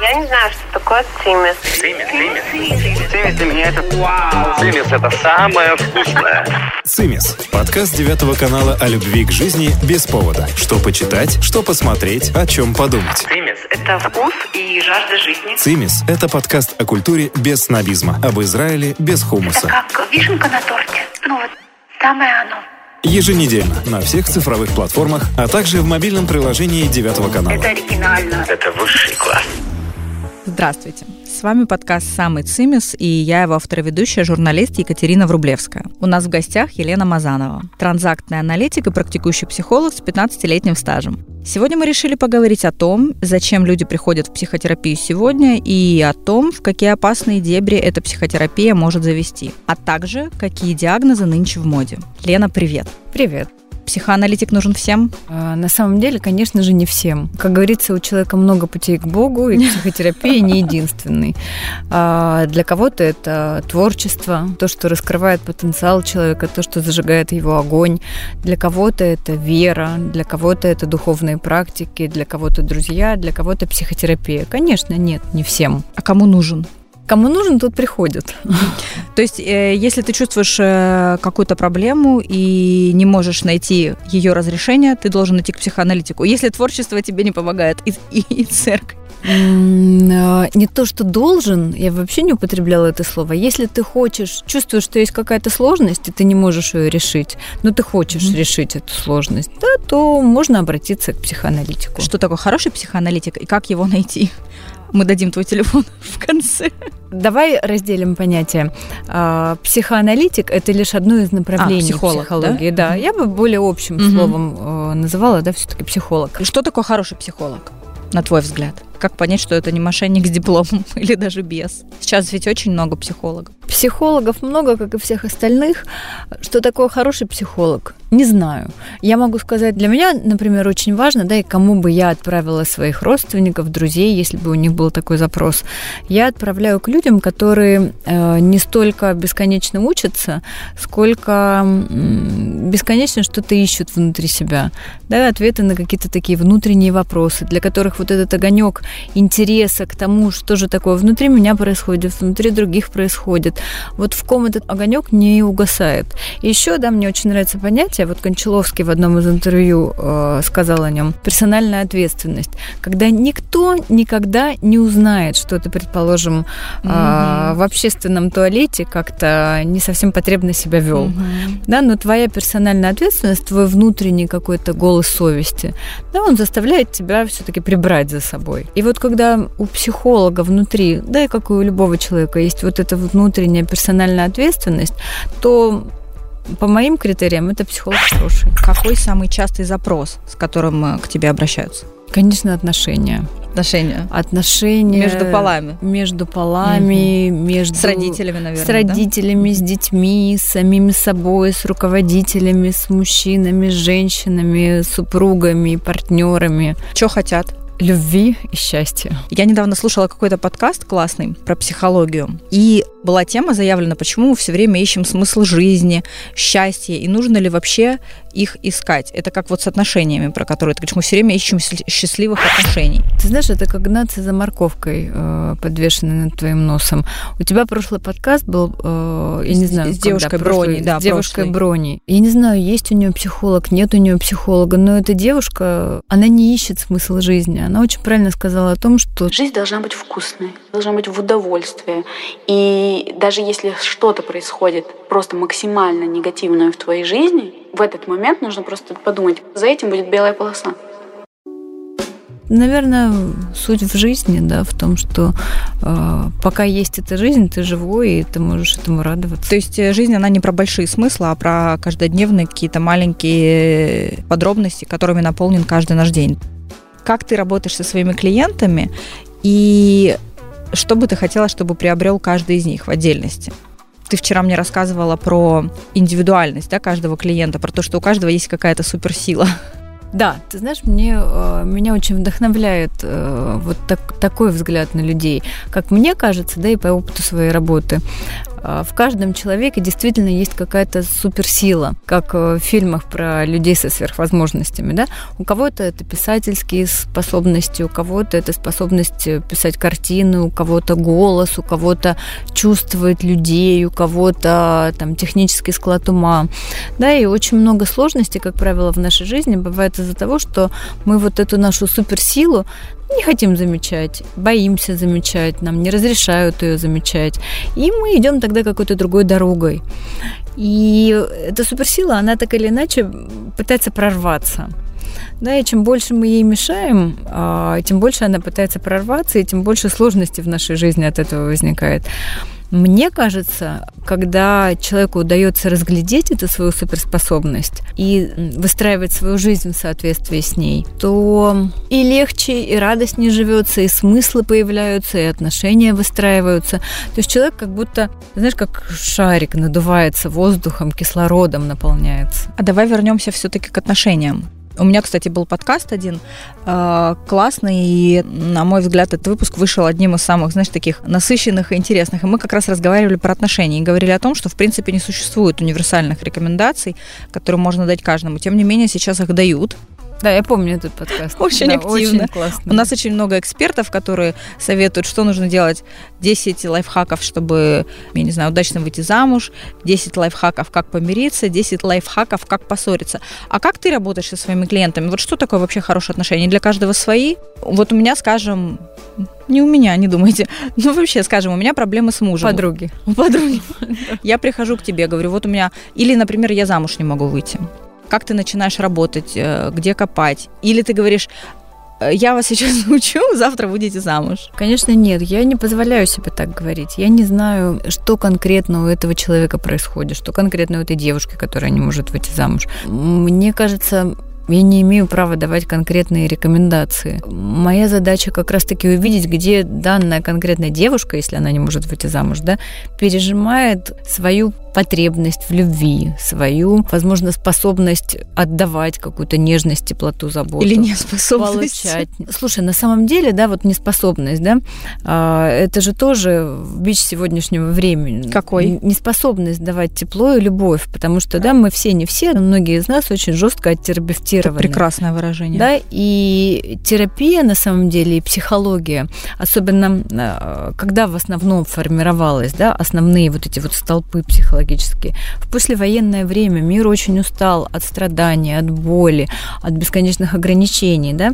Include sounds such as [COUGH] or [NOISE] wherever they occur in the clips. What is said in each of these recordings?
Я не знаю, что такое цимис. Цимис, цимис. Цимис для меня это вау. Цимис это самое вкусное. «Цимис» – подкаст девятого канала о любви к жизни без повода. Что почитать, что посмотреть, о чем подумать. Цимис. Это вкус и жажда жизни. «Цимис» – это подкаст о культуре без снобизма, об Израиле без хумуса. Как вишенка на торте. Ну вот, самое оно. Еженедельно на всех цифровых платформах, а также в мобильном приложении девятого канала. Это оригинально. Это высший класс. Здравствуйте. С вами подкаст «Самый Цимис» и я его автор-ведущая, журналист Екатерина Врублевская. У нас в гостях Елена Мазанова, транзактный аналитик и практикующий психолог с 15-летним стажем. Сегодня мы решили поговорить о том, зачем люди приходят в психотерапию сегодня и о том, в какие опасные дебри эта психотерапия может завести, а также какие диагнозы нынче в моде. Лена, привет. Привет. Психоаналитик нужен всем? А, На самом деле, конечно же, не всем. Как говорится, у человека много путей к Богу, и психотерапия не единственный. А, Для кого-то это творчество, то, что раскрывает потенциал человека, то, что зажигает его огонь. Для кого-то это вера, для кого-то это духовные практики, для кого-то друзья, для кого-то психотерапия. Конечно, нет, не всем. А кому нужен? Кому нужен, тот приходит. [LAUGHS] То есть, э, если ты чувствуешь э, какую-то проблему и не можешь найти ее разрешение, ты должен идти к психоаналитику. Если творчество тебе не помогает, и, [LAUGHS] и- и церковь. А, Не то, что должен, я вообще не употребляла это слово. Если ты хочешь, чувствуешь, что есть какая-то сложность, и ты не можешь ее решить, но ты хочешь Мгм. решить эту сложность, да, то можно обратиться к психоаналитику. Что такое хороший психоаналитик и как его найти? Мы дадим твой телефон [LAUGHS] в конце. Давай разделим понятие. А, Психоаналитик – это лишь одно из направлений А, психолог, психологии. Да? я бы более общим Мгм. словом э, называла, да, все-таки психолог. Что такое хороший психолог, на твой взгляд? Как понять, что это не мошенник с дипломом [LAUGHS] или даже без? Сейчас ведь очень много психологов. Психологов много, как и всех остальных. Что такое хороший психолог? Не знаю. Я могу сказать, для меня, например, очень важно, да, и кому бы я отправила своих родственников, друзей, если бы у них был такой запрос, я отправляю к людям, которые э, не столько бесконечно учатся, сколько м, бесконечно что-то ищут внутри себя, да, ответы на какие-то такие внутренние вопросы, для которых вот этот огонек интереса к тому, что же такое внутри меня происходит, внутри других происходит. Вот в ком этот огонек не угасает. И еще, да, мне очень нравится понятие, вот Кончаловский в одном из интервью э, сказал о нем, персональная ответственность, когда никто никогда не узнает, что ты, предположим, э, Мгм. в общественном туалете как-то не совсем потребно себя вел. Да, но твоя персональная ответственность, твой внутренний какой-то голос совести, да, он заставляет тебя все-таки прибрать за собой. И вот когда у психолога внутри, да и как и у любого человека, есть вот эта внутренняя персональная ответственность, то по моим критериям это психолог хороший. Какой самый частый запрос, с которым э, к тебе обращаются? Конечно, отношения. Отношения Отношения между полами. между полами, между С родителями, наверное, с да? родителями, с детьми, с самими собой, с руководителями, с мужчинами, с женщинами, с супругами, партнерами. Что хотят? Любви и счастья. Я недавно слушала какой-то подкаст классный про психологию, и была тема заявлена, почему мы все время ищем смысл жизни, счастье, и нужно ли вообще их искать. Это как вот с отношениями, про которые ты говоришь, мы все время ищем счастливых отношений. Ты знаешь, это как гнаться за морковкой, э, подвешенной над твоим носом. У тебя прошлый подкаст был, э, я не знаю, с когда, девушкой прошлый, Брони, да, с девушкой прошлый. Брони. Я не знаю, есть у нее психолог, нет у нее психолога, но эта девушка, она не ищет смысл жизни. Она очень правильно сказала о том, что Жизнь должна быть вкусной, должна быть в удовольствие. И даже если что-то происходит просто максимально негативное в твоей жизни, в этот момент нужно просто подумать, за этим будет белая полоса. Наверное, суть в жизни, да, в том, что э, пока есть эта жизнь, ты живой, и ты можешь этому радоваться. То есть э, жизнь, она не про большие смыслы, а про каждодневные какие-то маленькие подробности, которыми наполнен каждый наш день. Как ты работаешь со своими клиентами и что бы ты хотела, чтобы приобрел каждый из них в отдельности? Ты вчера мне рассказывала про индивидуальность да, каждого клиента, про то, что у каждого есть какая-то суперсила. Да, ты знаешь, мне, э, меня очень вдохновляет э, вот так- такой взгляд на людей. Как мне кажется, да, и по опыту своей работы, в каждом человеке действительно есть какая-то суперсила, как в фильмах про людей со сверхвозможностями. Да? У кого-то это писательские способности, у кого-то это способность писать картины, у кого-то голос, у кого-то чувствовать людей, у кого-то там технический склад ума. Да, и очень много сложностей, как правило, в нашей жизни бывает из-за того, что мы вот эту нашу суперсилу не хотим замечать, боимся замечать, нам не разрешают ее замечать. И мы идем тогда какой-то другой дорогой. И эта суперсила, она так или иначе пытается прорваться. Да, и чем больше мы ей мешаем, а, тем больше она пытается прорваться, и тем больше сложностей в нашей жизни от этого возникает. Мне кажется, когда человеку удается разглядеть эту свою суперспособность и выстраивать свою жизнь в соответствии с ней, то и легче, и радостнее живется, и смыслы появляются, и отношения выстраиваются. То есть человек как будто, знаешь, как шарик надувается воздухом, кислородом наполняется. А давай вернемся все-таки к отношениям. У меня, кстати, был подкаст один э, классный, и, на мой взгляд, этот выпуск вышел одним из самых, знаешь, таких насыщенных и интересных. И мы как раз разговаривали про отношения и говорили о том, что, в принципе, не существует универсальных рекомендаций, которые можно дать каждому. Тем не менее, сейчас их дают. Да, я помню этот подкаст. [LAUGHS] Очень да, активно. Очень классно. У нас очень много экспертов, которые советуют, что нужно делать. 10 лайфхаков, чтобы, я не знаю, удачно выйти замуж, 10 лайфхаков, как помириться, 10 лайфхаков, как поссориться. А как ты работаешь со своими клиентами? Вот что такое вообще хорошие отношения? Для каждого свои? Вот у меня, скажем, не у меня, не думайте. [LAUGHS] Ну, вообще, скажем, у меня проблемы с мужем. Подруги. У подруги. [LAUGHS] Я прихожу к тебе, говорю, вот у меня... Или, например, я замуж не могу выйти как ты начинаешь работать, э, где копать. Или ты говоришь, «Э, я вас сейчас [LAUGHS] научу, завтра будете замуж. Конечно, нет. Я не позволяю себе так говорить. Я не знаю, что конкретно у этого человека происходит, что конкретно у этой девушки, которая не может выйти замуж. Мне кажется, я не имею права давать конкретные рекомендации. Моя задача как раз-таки увидеть, где данная конкретная девушка, если она не может выйти замуж, да, пережимает свою потребность в любви, свою, возможно, способность отдавать какую-то нежность, теплоту, заботу. Или неспособность. Получать. Слушай, на самом деле, да, вот неспособность, да, а, это же тоже бич сегодняшнего времени. Какой? Неспособность давать тепло и любовь, потому что, да, мы все не все, но многие из нас очень жестко оттерапевтированы. Это прекрасное выражение. Да, и терапия, на самом деле, и психология, особенно а, когда в основном формировалась, да, основные вот эти вот столпы психологии, психологически. В послевоенное время мир очень устал от страданий, от боли, от бесконечных ограничений, да,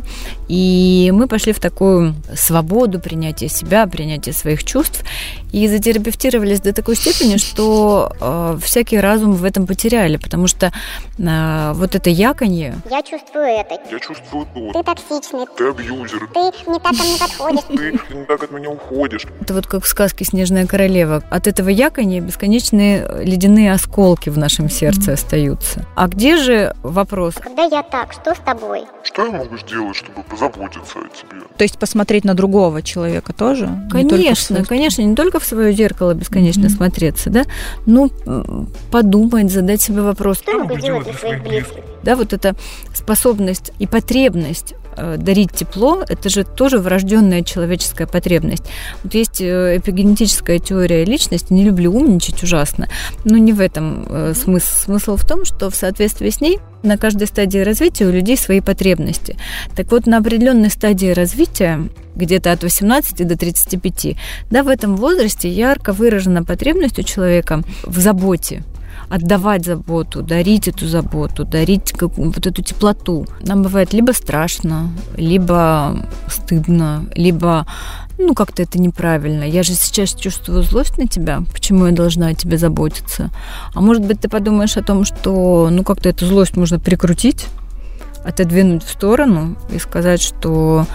и мы пошли в такую свободу принятия себя, принятия своих чувств, и затерапевтировались до такой степени, что э, всякий разум в этом потеряли, потому что э, вот это яконье... Я чувствую это. Я чувствую то. Ты токсичный. Ты абьюзер. Ты не так ко мне подходишь. Ты не так от меня уходишь. Это вот как в сказке «Снежная королева». От этого яконья бесконечные ледяные осколки в нашем сердце остаются. А где же вопрос? Когда я так, что с тобой? Что я могу сделать, чтобы позаботиться о тебе? То есть посмотреть на другого человека тоже? Конечно, не конечно, не только в свое зеркало бесконечно mm-hmm. смотреться, да, ну, подумать, задать себе вопрос. Что я могу делать для своих близких? Да, вот эта способность и потребность дарить тепло, это же тоже врожденная человеческая потребность. Вот есть э, эпигенетическая теория личности, не люблю умничать ужасно, но не в этом э, смысл. Смысл в том, что в соответствии с ней на каждой стадии развития у людей свои потребности. Так вот, на определенной стадии развития, где-то от 18 до 35, да, в этом возрасте ярко выражена потребность у человека в заботе, отдавать заботу, дарить эту заботу, дарить вот эту теплоту. Нам бывает либо страшно, либо стыдно, либо ну, как-то это неправильно. Я же сейчас чувствую злость на тебя. Почему я должна о тебе заботиться? А может быть, ты подумаешь о том, что, ну, как-то эту злость можно прикрутить, отодвинуть в сторону и сказать, что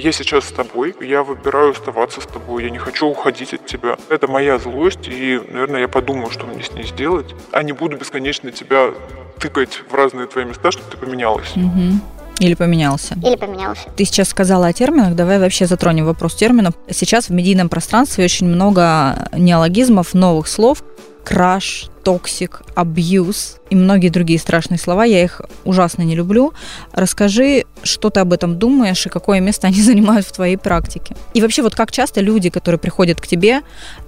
я сейчас с тобой, я выбираю оставаться с тобой, я не хочу уходить от тебя. Это моя злость, и, наверное, я подумаю, что мне с ней сделать, а не буду бесконечно тебя тыкать в разные твои места, чтобы ты поменялась. Угу. Или поменялся. Или поменялся. Ты сейчас сказала о терминах, давай вообще затронем вопрос терминов. Сейчас в медийном пространстве очень много неологизмов, новых слов, краш, токсик, абьюз и многие другие страшные слова. Я их ужасно не люблю. Расскажи, что ты об этом думаешь и какое место они [LAUGHS] занимают в твоей практике. И вообще, вот как часто люди, которые приходят к тебе,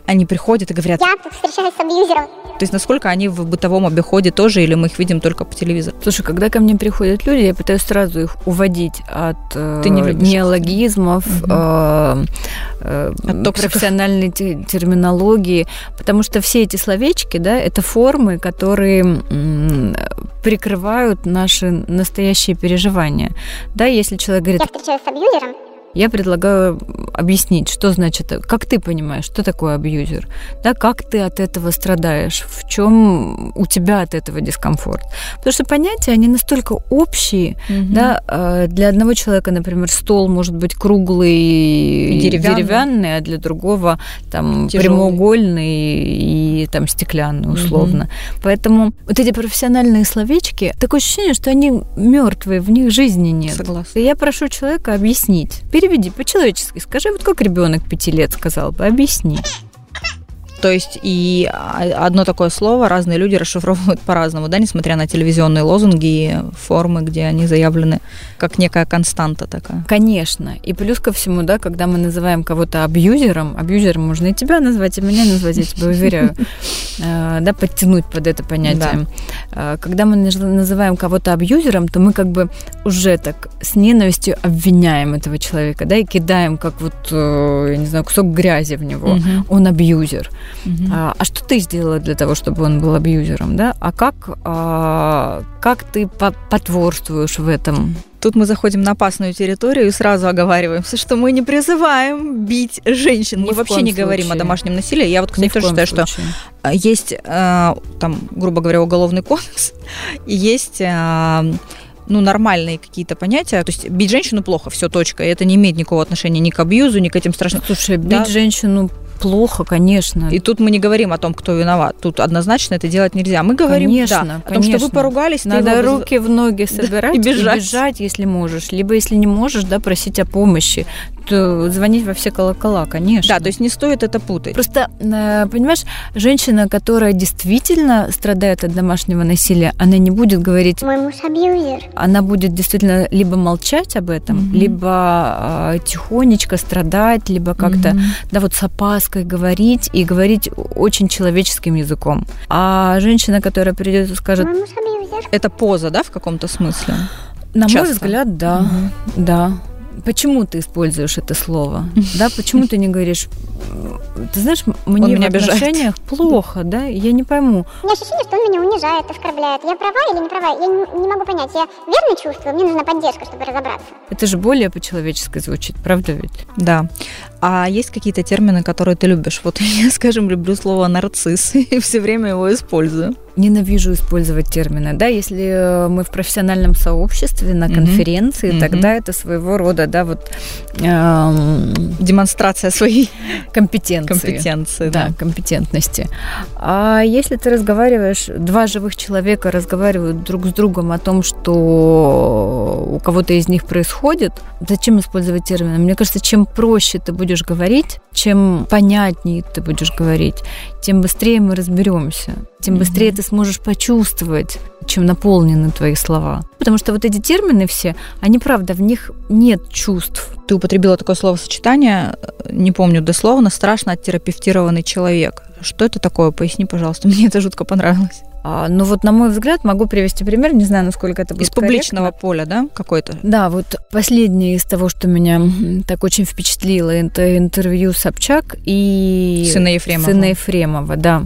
они приходят и говорят... Я встречаюсь с абьюзером. То есть насколько они в бытовом обиходе тоже, или мы их видим только по телевизору? Слушай, когда ко мне приходят люди, я пытаюсь сразу их уводить от э, Ты не любишь неологизмов, Мгм. э, э, От токсиков. профессиональной те- терминологии, потому что все эти словечки, да, это формы, которые прикрывают наши настоящие переживания. Да, если человек говорит, Я встречаюсь с абьюзером. Я предлагаю объяснить, что значит, как ты понимаешь, что такое абьюзер, да, как ты от этого страдаешь, в чем у тебя от этого дискомфорт. Потому что понятия, они настолько общие, да, э, для одного человека, например, стол может быть круглый И деревянный. деревянный, а для другого там Тяжелый. прямоугольный и там стеклянный условно. Поэтому вот эти профессиональные словечки, такое ощущение, что они мертвые, в них жизни нет. Согласна. И я прошу человека объяснить. Переведи по-человечески. Скажи, вот как ребенок пяти лет сказал бы, объясни. То есть и а, одно такое слово разные люди расшифровывают [LAUGHS] по-разному, да, несмотря на телевизионные лозунги и формы, где они заявлены как некая константа такая. Конечно. И плюс ко всему, да, когда мы называем кого-то абьюзером, абьюзером можно и тебя назвать, и меня назвать, я тебе уверяю, [LAUGHS] Э, да, подтянуть под это понятие. Э, Когда мы наз- называем кого-то абьюзером, то мы как бы уже так с ненавистью обвиняем этого человека, да, и кидаем как вот, э, я не знаю, кусок грязи в него. Он абьюзер. Мгм. А, а что ты сделала для того, чтобы он был абьюзером, да? А как, а, как ты по- потворствуешь в этом? Тут мы заходим на опасную территорию и сразу оговариваемся, что мы не призываем бить женщин. Ни мы вообще не говорим о случае. домашнем насилии. Я вот, кстати, тоже считаю, что случае. а, есть, э, там, грубо говоря, уголовный кодекс, [LAUGHS] и есть э, ну, нормальные какие-то понятия. То есть бить женщину плохо, все, точка. И это не имеет никакого отношения ни к абьюзу, ни к этим страшным... Слушай, бить Да. женщину плохо, конечно. И тут мы не говорим о том, кто виноват. Тут однозначно это делать нельзя. Мы говорим Конечно, да, о том, что вы поругались, Надо его- руки в ноги [LAUGHS] собирать и и бежать. бежать. если можешь. Либо, если не можешь, да, просить о помощи. То звонить во все колокола, конечно. Да, то есть не стоит это путать. Просто, э, понимаешь, женщина, которая действительно страдает от домашнего насилия, она не будет говорить, Мой муж абьюзер. она будет действительно либо молчать об этом, Мгм. либо э, тихонечко страдать, либо как-то, Мгм. да, вот с опаской говорить и говорить очень человеческим языком. А женщина, которая придет и скажет, Мой муж абьюзер. Это поза, да, в каком-то смысле? на Часто. мой взгляд, да, да. Почему ты используешь это слово? Да, почему ты не говоришь, ты знаешь, мне меня в обижает. отношениях плохо, да, я не пойму. У меня ощущение, что он меня унижает, оскорбляет. Я права или не права? Я не, не могу понять. Я верно чувствую? Мне нужна поддержка, чтобы разобраться. Это же более по-человечески звучит, правда ведь? Да. А есть какие-то термины, которые ты любишь? Вот [LAUGHS] я, скажем, люблю слово нарцисс [LAUGHS] и все время его использую. Ненавижу использовать термины, да, если э, мы в профессиональном сообществе на конференции, Мгм. тогда это своего рода, да, вот эм, Демонстрация своей компетенции. компетенции. да, Да. компетентности. А если ты разговариваешь, два живых человека разговаривают друг с другом о том, что у кого-то из них происходит, зачем использовать термины? Мне кажется, чем проще ты будешь говорить, чем понятнее ты будешь говорить, тем быстрее мы разберемся, тем быстрее ты сможешь почувствовать, чем наполнены твои слова. Потому что вот эти термины все, они правда, в них нет чувств. Ты употребила такое словосочетание, э, не помню дословно, страшно оттерапевтированный человек. Что это такое? Поясни, пожалуйста. [LAUGHS] Мне это жутко понравилось. А, ну вот, на мой взгляд, могу привести пример, не знаю, насколько это будет Из публичного корректно. поля, да, какой-то? Да, вот последнее из того, что меня так очень впечатлило, это интервью Собчак и Сына Ефремова. Сына Ефремова, да.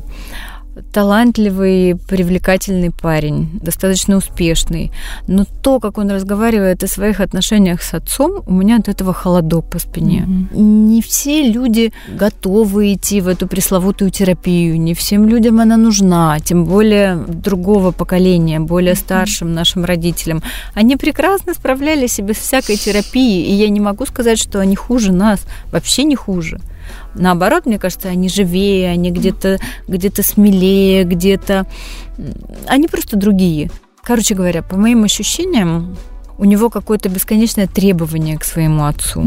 Талантливый, привлекательный парень, достаточно успешный. Но то, как он разговаривает о своих отношениях с отцом, у меня от этого холодок по спине. Не все люди готовы идти в эту пресловутую терапию, не всем людям она нужна, тем более другого поколения, более старшим нашим родителям. Они прекрасно справлялись и без всякой терапии, и я не могу сказать, что они хуже нас, вообще не хуже. Наоборот, мне кажется, они живее, они где-то где смелее, где-то... Они просто другие. Короче говоря, по моим ощущениям, у него какое-то бесконечное требование к своему отцу.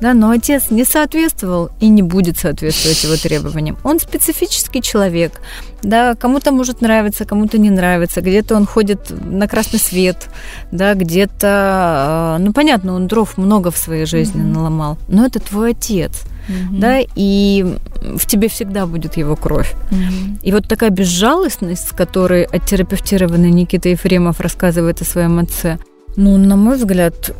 Да, но отец не соответствовал и не будет соответствовать его требованиям. Он специфический человек, Да, кому-то может нравиться, кому-то не нравится. Где-то он ходит на красный свет, да, где-то, э, ну понятно, он дров много в своей жизни mm-hmm. наломал, но это твой отец. Mm-hmm. Да, и в тебе всегда будет его кровь. Mm-hmm. И вот такая безжалостность, с которой оттерапевтированный Никита Ефремов рассказывает о своем отце, ну, на мой взгляд,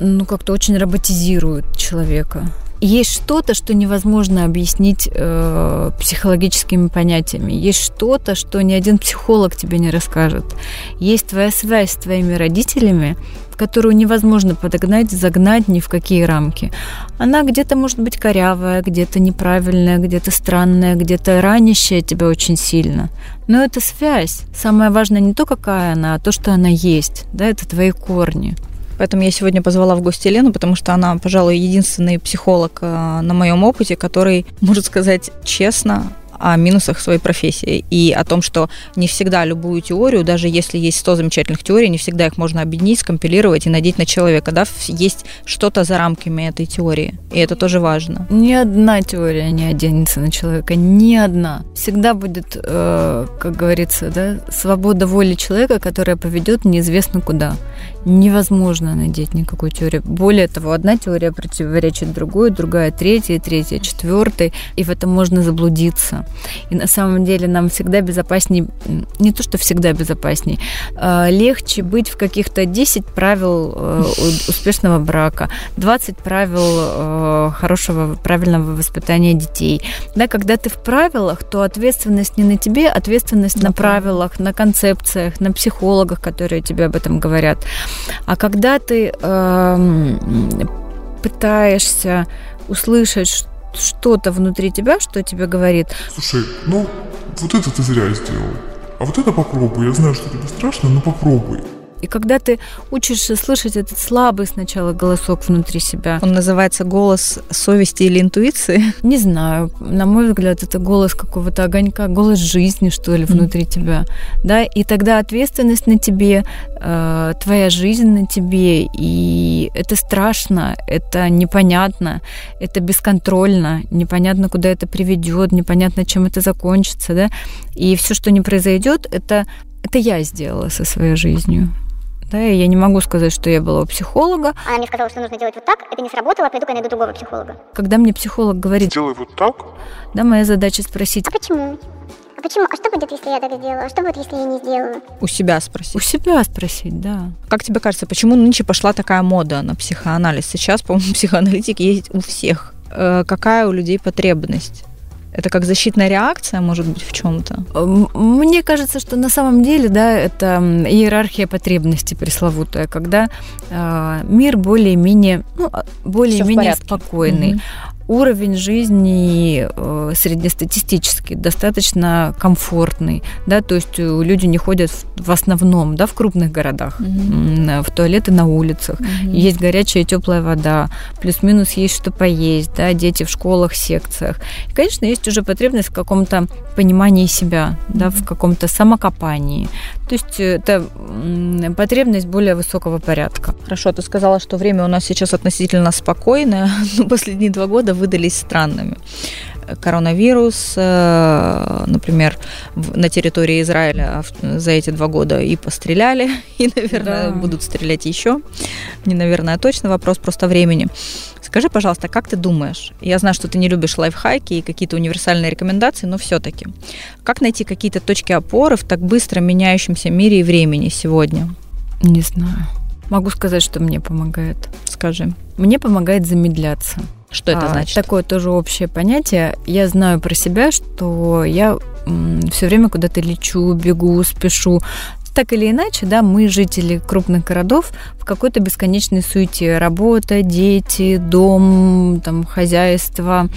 ну, как-то очень роботизирует человека есть что-то, что невозможно объяснить э, психологическими понятиями. Есть что-то, что ни один психолог тебе не расскажет. Есть твоя связь с твоими родителями, которую невозможно подогнать, загнать ни в какие рамки. Она где-то может быть корявая, где-то неправильная, где-то странная, где-то ранящая тебя очень сильно. Но это связь. Самое важное не то, какая она, а то, что она есть. Да, это твои корни. Поэтому я сегодня позвала в гости Лену, потому что она, пожалуй, единственный психолог э, на моем опыте, который [LAUGHS] может сказать честно о минусах своей профессии и о том, что не всегда любую теорию, даже если есть 100 замечательных теорий, не всегда их можно объединить, скомпилировать и надеть на человека. Да? Есть что-то за рамками этой теории, и это тоже важно. Ни одна теория не оденется на человека, ни одна. Всегда будет, э, как говорится, да, свобода воли человека, которая поведет неизвестно куда. Невозможно надеть никакую теорию. Более того, одна теория противоречит другой, другая третья, третья четвертой, и в этом можно заблудиться. И на самом деле нам всегда безопаснее, не то что всегда безопаснее, а, легче быть в каких-то 10 правил э, успешного брака, 20 правил э, хорошего, правильного воспитания детей. Да, когда ты в правилах, то ответственность не на тебе, ответственность на правилах, на концепциях, на психологах, которые тебе об этом говорят. А когда ты э, пытаешься услышать, что-то внутри тебя, что тебе говорит. Слушай, ну, вот это ты зря сделал. А вот это попробуй. Я знаю, что тебе страшно, но попробуй. И когда ты учишься слышать этот слабый сначала голосок внутри себя. Он называется голос совести или интуиции? Не знаю. На мой взгляд, это голос какого-то огонька, голос жизни, что ли, внутри mm. тебя. Да, и тогда ответственность на тебе, э, твоя жизнь на тебе, и это страшно, это непонятно, это бесконтрольно, непонятно, куда это приведет, непонятно, чем это закончится, да. И все, что не произойдет, это это я сделала со своей жизнью. Да, и я не могу сказать, что я была у психолога. Она мне сказала, что нужно делать вот так, это не сработало, пойду-ка найду другого психолога. Когда мне психолог говорит... Сделай вот так? Да, моя задача спросить... А почему? А почему? А что будет, если я так сделаю? А что будет, если я не сделаю? У себя спросить. У себя спросить, да. Как тебе кажется, почему нынче пошла такая мода на психоанализ? Сейчас, по-моему, [LAUGHS] психоаналитик есть у всех. Э, какая у людей потребность? Это как защитная реакция, может быть, в чем-то? Мне кажется, что на самом деле, да, это иерархия потребностей пресловутая, когда э, мир более-менее, ну, а, более-менее спокойный. Угу уровень жизни э, среднестатистический, достаточно комфортный, да, то есть э, люди не ходят в, в основном, да, в крупных городах, mm-hmm. в туалеты на улицах, mm-hmm. есть горячая и теплая вода, плюс-минус есть что поесть, да, дети в школах, секциях. И, конечно, есть уже потребность в каком-то понимании себя, mm-hmm. да, в каком-то самокопании. То есть это потребность более высокого порядка. Хорошо, ты сказала, что время у нас сейчас относительно спокойное, [LAUGHS] но последние два года выдались странными. Коронавирус, э, например, на территории Израиля за эти два года и постреляли, [LAUGHS] и, наверное, да. будут стрелять еще. Не, наверное, а точно вопрос просто времени. Скажи, пожалуйста, как ты думаешь? Я знаю, что ты не любишь лайфхаки и какие-то универсальные рекомендации, но все-таки. Как найти какие-то точки опоры в так быстро меняющемся мире и времени сегодня? Не знаю. Могу сказать, что мне помогает. Скажи. Мне помогает замедляться. Что это а, значит? Такое тоже общее понятие. Я знаю про себя, что я все время куда-то лечу, бегу, спешу так или иначе, да, мы, жители крупных городов, в какой-то бесконечной суете. Работа, дети, дом, там, хозяйство.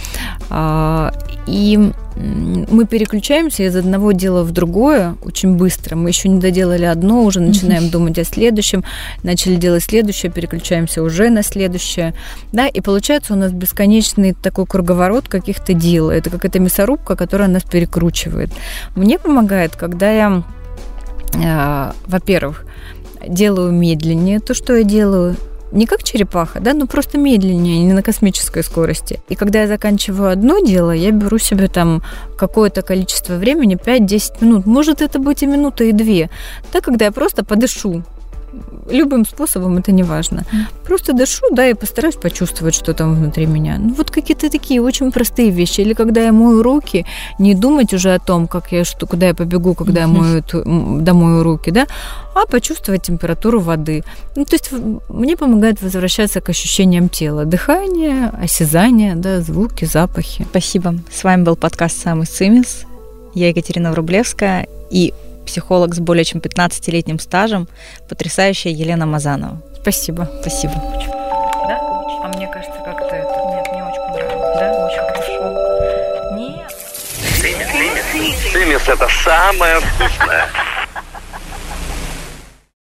А, и мы переключаемся из одного дела в другое очень быстро. Мы еще не доделали одно, уже начинаем думать о следующем, начали делать следующее, переключаемся уже на следующее. Да, и получается у нас бесконечный такой круговорот каких-то дел. Это какая-то мясорубка, которая нас перекручивает. Мне помогает, когда я во-первых, делаю медленнее то, что я делаю, не как черепаха, да, но просто медленнее, не на космической скорости. И когда я заканчиваю одно дело, я беру себе там какое-то количество времени, 5-10 минут. Может это быть и минута, и две. Да, когда я просто подышу, любым способом, это не важно. Просто дышу, да, и постараюсь почувствовать, что там внутри меня. Ну, вот какие-то такие очень простые вещи. Или когда я мою руки, не думать уже о том, как я, что, куда я побегу, когда я мою, домою руки, да, а почувствовать температуру воды. Ну, то есть мне помогает возвращаться к ощущениям тела. Дыхание, осязание, да, звуки, запахи. Спасибо. С вами был подкаст «Самый Цимис». Я Екатерина Врублевская. И психолог с более чем 15-летним стажем, потрясающая Елена Мазанова. Спасибо. Спасибо. Да? А мне кажется, как-то это... Нет, мне очень понравилось. Да? Очень хорошо. Нет. Цимис – это самое вкусное.